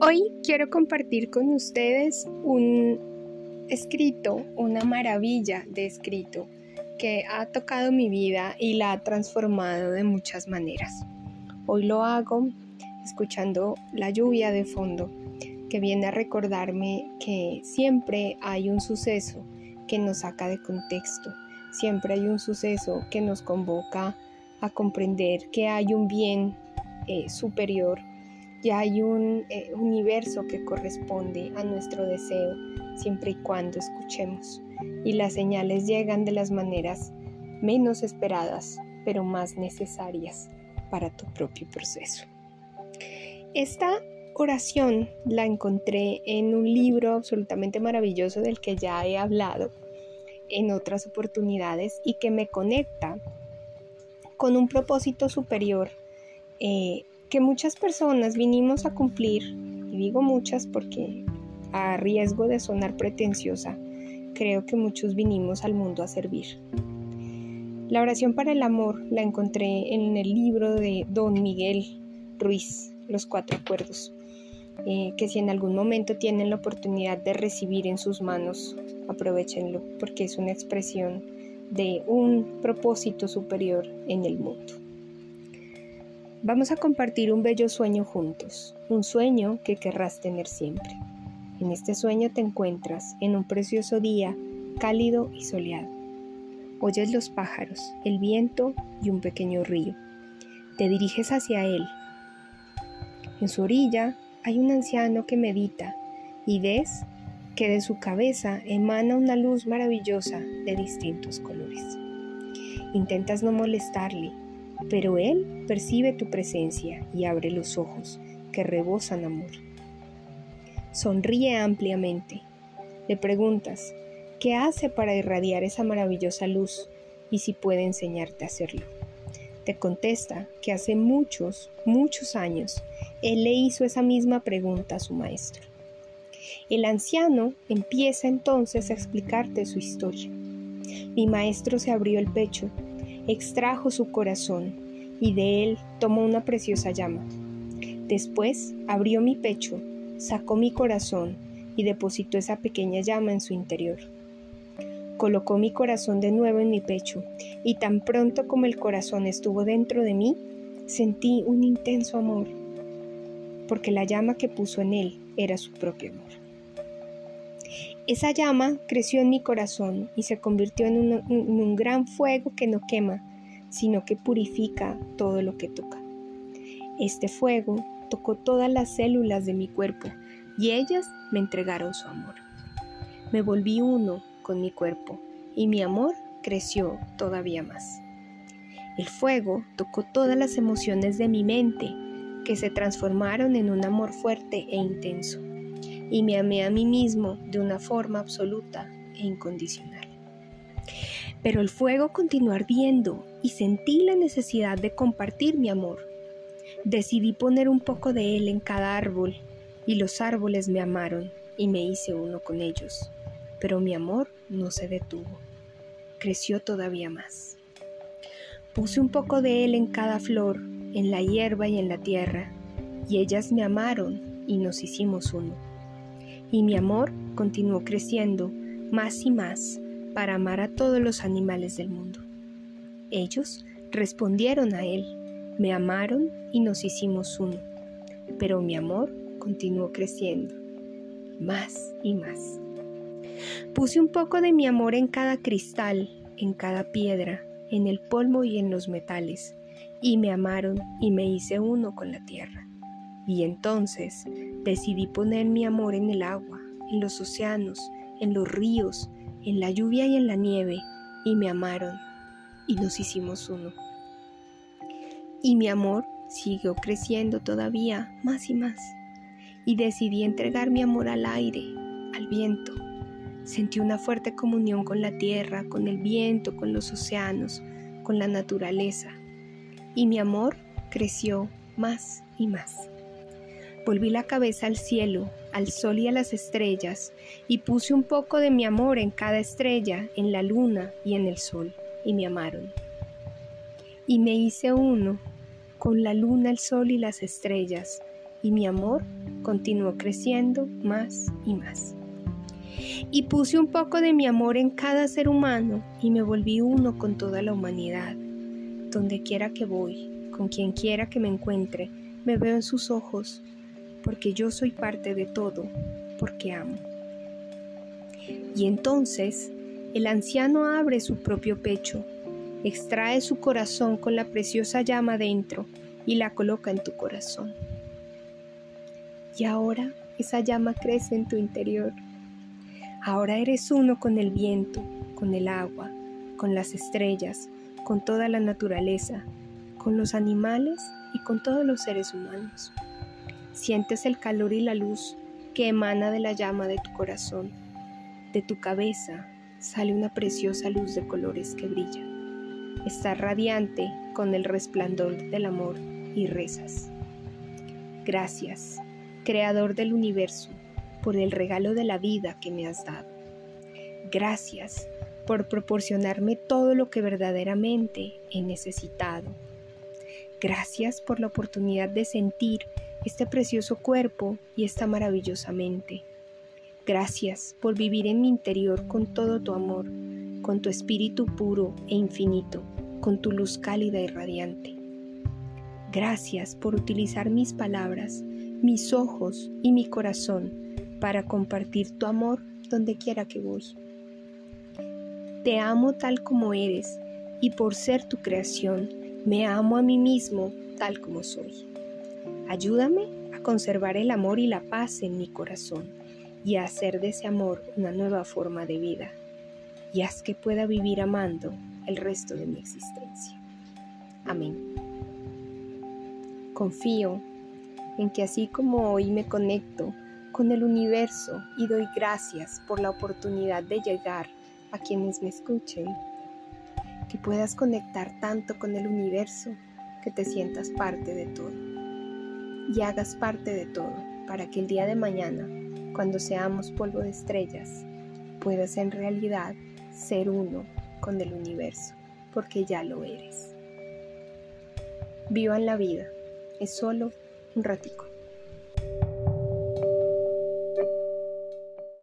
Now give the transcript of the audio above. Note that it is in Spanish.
Hoy quiero compartir con ustedes un escrito, una maravilla de escrito que ha tocado mi vida y la ha transformado de muchas maneras. Hoy lo hago escuchando la lluvia de fondo que viene a recordarme que siempre hay un suceso que nos saca de contexto, siempre hay un suceso que nos convoca a comprender que hay un bien eh, superior ya hay un eh, universo que corresponde a nuestro deseo siempre y cuando escuchemos. Y las señales llegan de las maneras menos esperadas, pero más necesarias para tu propio proceso. Esta oración la encontré en un libro absolutamente maravilloso del que ya he hablado en otras oportunidades y que me conecta con un propósito superior eh, que muchas personas vinimos a cumplir, y digo muchas porque a riesgo de sonar pretenciosa, creo que muchos vinimos al mundo a servir. La oración para el amor la encontré en el libro de Don Miguel Ruiz, Los Cuatro Acuerdos, eh, que si en algún momento tienen la oportunidad de recibir en sus manos, aprovechenlo, porque es una expresión de un propósito superior en el mundo. Vamos a compartir un bello sueño juntos, un sueño que querrás tener siempre. En este sueño te encuentras en un precioso día cálido y soleado. Oyes los pájaros, el viento y un pequeño río. Te diriges hacia él. En su orilla hay un anciano que medita y ves que de su cabeza emana una luz maravillosa de distintos colores. Intentas no molestarle, pero Él percibe tu presencia y abre los ojos que rebosan amor. Sonríe ampliamente. Le preguntas, ¿qué hace para irradiar esa maravillosa luz y si puede enseñarte a hacerlo? Te contesta que hace muchos, muchos años, Él le hizo esa misma pregunta a su maestro. El anciano empieza entonces a explicarte su historia. Mi maestro se abrió el pecho extrajo su corazón y de él tomó una preciosa llama. Después abrió mi pecho, sacó mi corazón y depositó esa pequeña llama en su interior. Colocó mi corazón de nuevo en mi pecho y tan pronto como el corazón estuvo dentro de mí, sentí un intenso amor, porque la llama que puso en él era su propio amor. Esa llama creció en mi corazón y se convirtió en un, gran fuego que no quema, sino que purifica todo lo que toca. Este fuego tocó todas las células de mi cuerpo y ellas me entregaron su amor. Me volví uno con mi cuerpo y mi amor creció todavía más. El fuego tocó todas las emociones de mi mente que se transformaron en un amor fuerte e intenso y me amé a mí mismo de una forma absoluta e incondicional. Pero el fuego continuó ardiendo y sentí la necesidad de compartir mi amor. Decidí poner un poco de él en cada árbol y los árboles me amaron y me hice uno con ellos. Pero mi amor no se detuvo, creció todavía más. Puse un poco de él en cada flor, en la hierba y en la tierra, y ellas me amaron y nos hicimos uno y mi amor continuó creciendo más y más para amar a todos los animales del mundo. Ellos respondieron a él, me amaron y nos hicimos uno, pero mi amor continuó creciendo más y más. Puse un poco de mi amor en cada cristal, en cada piedra, en el polvo y en los metales, y me amaron y me hice uno con la tierra. Y entonces decidí poner mi amor en el agua, en los océanos, en los ríos, en la lluvia y en la nieve, y me amaron, y nos hicimos uno. Y mi amor siguió creciendo todavía más y más, y decidí entregar mi amor al aire, al viento. Sentí una fuerte comunión con la tierra, con el viento, con los océanos, con la naturaleza, y mi amor creció más y más. Volví la cabeza al cielo, al sol y a las estrellas, y puse un poco de mi amor en cada estrella, en la luna y en el sol, y me amaron. Y me hice uno con la luna, el sol y las estrellas, y mi amor continuó creciendo más y más. Y puse un poco de mi amor en cada ser humano y me volví uno con toda la humanidad. Donde quiera que voy, con quien quiera que me encuentre, me veo en sus ojos, porque yo soy parte de todo, porque amo. Y entonces el anciano abre su propio pecho, extrae su corazón con la preciosa llama dentro y la coloca en tu corazón. Y ahora esa llama crece en tu interior. Ahora eres uno con el viento, con el agua, con las estrellas, con toda la naturaleza, con los animales y con todos los seres humanos. Sientes el calor y la luz que emana de la llama de tu corazón. De tu cabeza sale una preciosa luz de colores que brilla. Estás radiante con el resplandor del amor y rezas. Gracias, Creador del universo, por el regalo de la vida que me has dado. Gracias por proporcionarme todo lo que verdaderamente he necesitado. Gracias por la oportunidad de sentir este precioso cuerpo y esta maravillosa mente. Gracias por vivir en mi interior con todo tu amor, con tu espíritu puro e infinito, con tu luz cálida y radiante. Gracias por utilizar mis palabras, mis ojos y mi corazón para compartir tu amor donde quiera que voy. Te amo tal como eres y por ser tu creación, me amo a mí mismo tal como soy. Ayúdame a conservar el amor y la paz en mi corazón y a hacer de ese amor una nueva forma de vida, y haz que pueda vivir amando el resto de mi existencia. Amén. Confío en que así como hoy me conecto con el universo y doy gracias por la oportunidad de llegar a quienes me escuchen, que puedas conectar tanto con el universo que te sientas parte de todo y hagas parte de todo para que el día de mañana cuando seamos polvo de estrellas, puedas en realidad ser uno con el universo, porque ya lo eres. Vivan la vida, es solo un ratico.